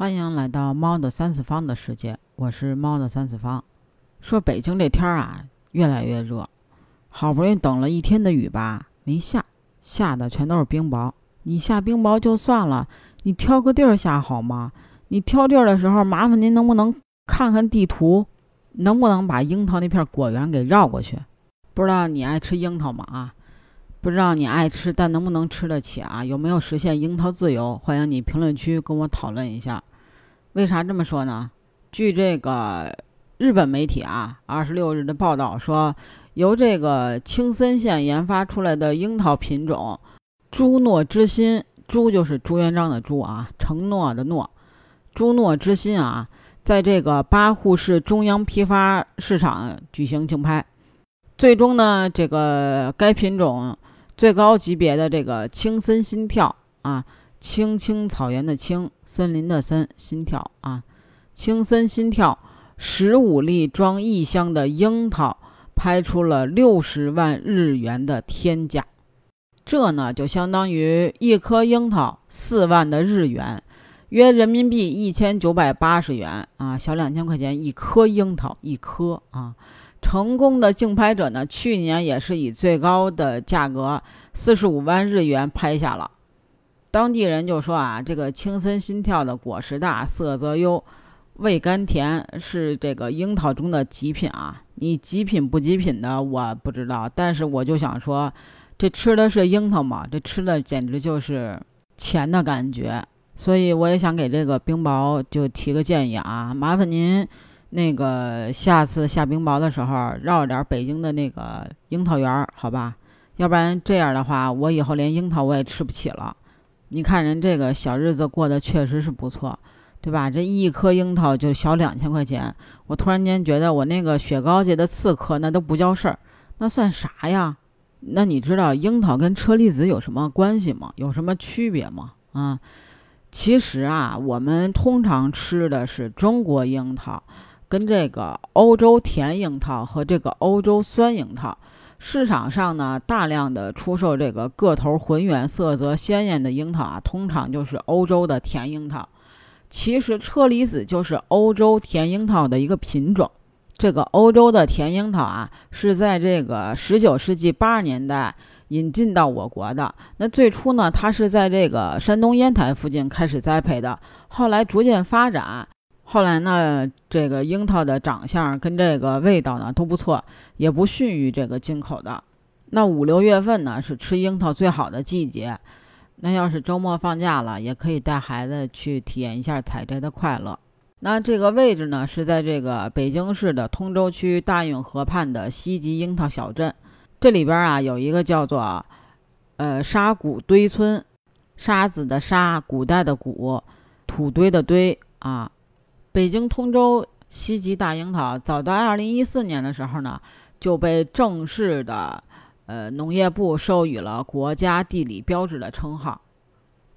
欢迎来到猫的三次方的世界，我是猫的三次方。说北京这天儿啊，越来越热，好不容易等了一天的雨吧，没下，下的全都是冰雹。你下冰雹就算了，你挑个地儿下好吗？你挑地儿的时候，麻烦您能不能看看地图，能不能把樱桃那片果园给绕过去？不知道你爱吃樱桃吗？啊？不知道你爱吃，但能不能吃得起啊？有没有实现樱桃自由？欢迎你评论区跟我讨论一下。为啥这么说呢？据这个日本媒体啊，二十六日的报道说，由这个青森县研发出来的樱桃品种“朱诺之心”，朱就是朱元璋的朱啊，承诺的诺，“朱诺之心”啊，在这个八户市中央批发市场举行竞拍，最终呢，这个该品种。最高级别的这个青森心跳啊，青青草原的青，森林的森，心跳啊，青森心跳十五粒装一箱的樱桃，拍出了六十万日元的天价，这呢就相当于一颗樱桃四万的日元，约人民币一千九百八十元啊，小两千块钱一颗樱桃，一颗啊。成功的竞拍者呢，去年也是以最高的价格四十五万日元拍下了。当地人就说啊，这个青森心跳的果实大，色泽优，味甘甜，是这个樱桃中的极品啊。你极品不极品的我不知道，但是我就想说，这吃的是樱桃吗？这吃的简直就是钱的感觉。所以我也想给这个冰雹就提个建议啊，麻烦您。那个下次下冰雹的时候，绕点北京的那个樱桃园，好吧？要不然这样的话，我以后连樱桃我也吃不起了。你看人这个小日子过得确实是不错，对吧？这一颗樱桃就小两千块钱，我突然间觉得我那个雪糕界的刺客那都不叫事儿，那算啥呀？那你知道樱桃跟车厘子有什么关系吗？有什么区别吗？啊，其实啊，我们通常吃的是中国樱桃。跟这个欧洲甜樱桃和这个欧洲酸樱桃，市场上呢大量的出售这个个头浑圆、色泽鲜艳的樱桃啊，通常就是欧洲的甜樱桃。其实车厘子就是欧洲甜樱桃的一个品种。这个欧洲的甜樱桃啊，是在这个十九世纪八十年代引进到我国的。那最初呢，它是在这个山东烟台附近开始栽培的，后来逐渐发展。后来呢，这个樱桃的长相跟这个味道呢都不错，也不逊于这个进口的。那五六月份呢是吃樱桃最好的季节。那要是周末放假了，也可以带孩子去体验一下采摘的快乐。那这个位置呢是在这个北京市的通州区大运河畔的西集樱桃小镇。这里边啊有一个叫做呃沙谷堆村，沙子的沙，古代的古，土堆的堆啊。北京通州西极大樱桃，早在二零一四年的时候呢，就被正式的呃农业部授予了国家地理标志的称号。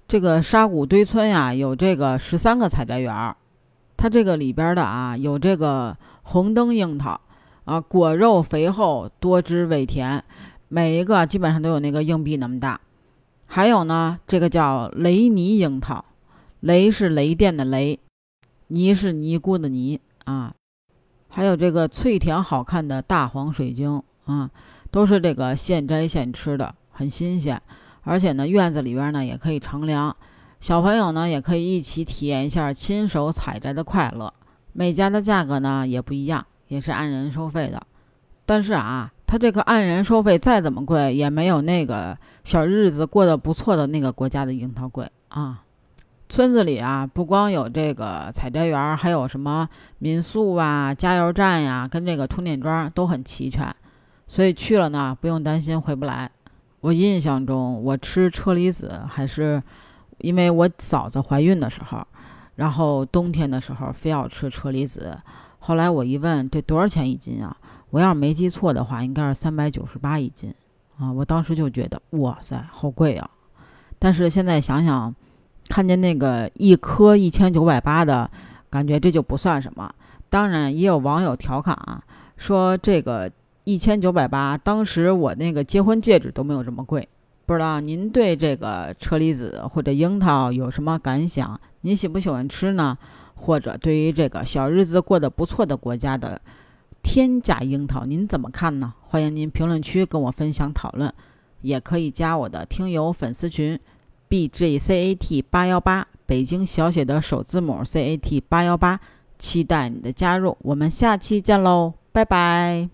这个沙谷堆村呀，有这个十三个采摘园它这个里边的啊，有这个红灯樱桃啊，果肉肥厚，多汁味甜，每一个基本上都有那个硬币那么大。还有呢，这个叫雷尼樱桃，雷是雷电的雷。尼是尼姑的尼啊，还有这个脆甜好看的大黄水晶啊，都是这个现摘现吃的，很新鲜。而且呢，院子里边呢也可以乘凉，小朋友呢也可以一起体验一下亲手采摘的快乐。每家的价格呢也不一样，也是按人收费的。但是啊，它这个按人收费再怎么贵，也没有那个小日子过得不错的那个国家的樱桃贵啊。村子里啊，不光有这个采摘园，还有什么民宿啊、加油站呀，跟这个充电桩都很齐全。所以去了呢，不用担心回不来。我印象中，我吃车厘子还是因为我嫂子怀孕的时候，然后冬天的时候非要吃车厘子。后来我一问，这多少钱一斤啊？我要是没记错的话，应该是三百九十八一斤啊。我当时就觉得，哇塞，好贵啊！但是现在想想。看见那个一颗一千九百八的，感觉这就不算什么。当然，也有网友调侃啊，说这个一千九百八，当时我那个结婚戒指都没有这么贵不知道您对这个车厘子或者樱桃有什么感想？您喜不喜欢吃呢？或者对于这个小日子过得不错的国家的天价樱桃，您怎么看呢？欢迎您评论区跟我分享讨论，也可以加我的听友粉丝群 b j c a t 八幺八，北京小写的首字母 c a t 八幺八，期待你的加入。我们下期见喽，拜拜。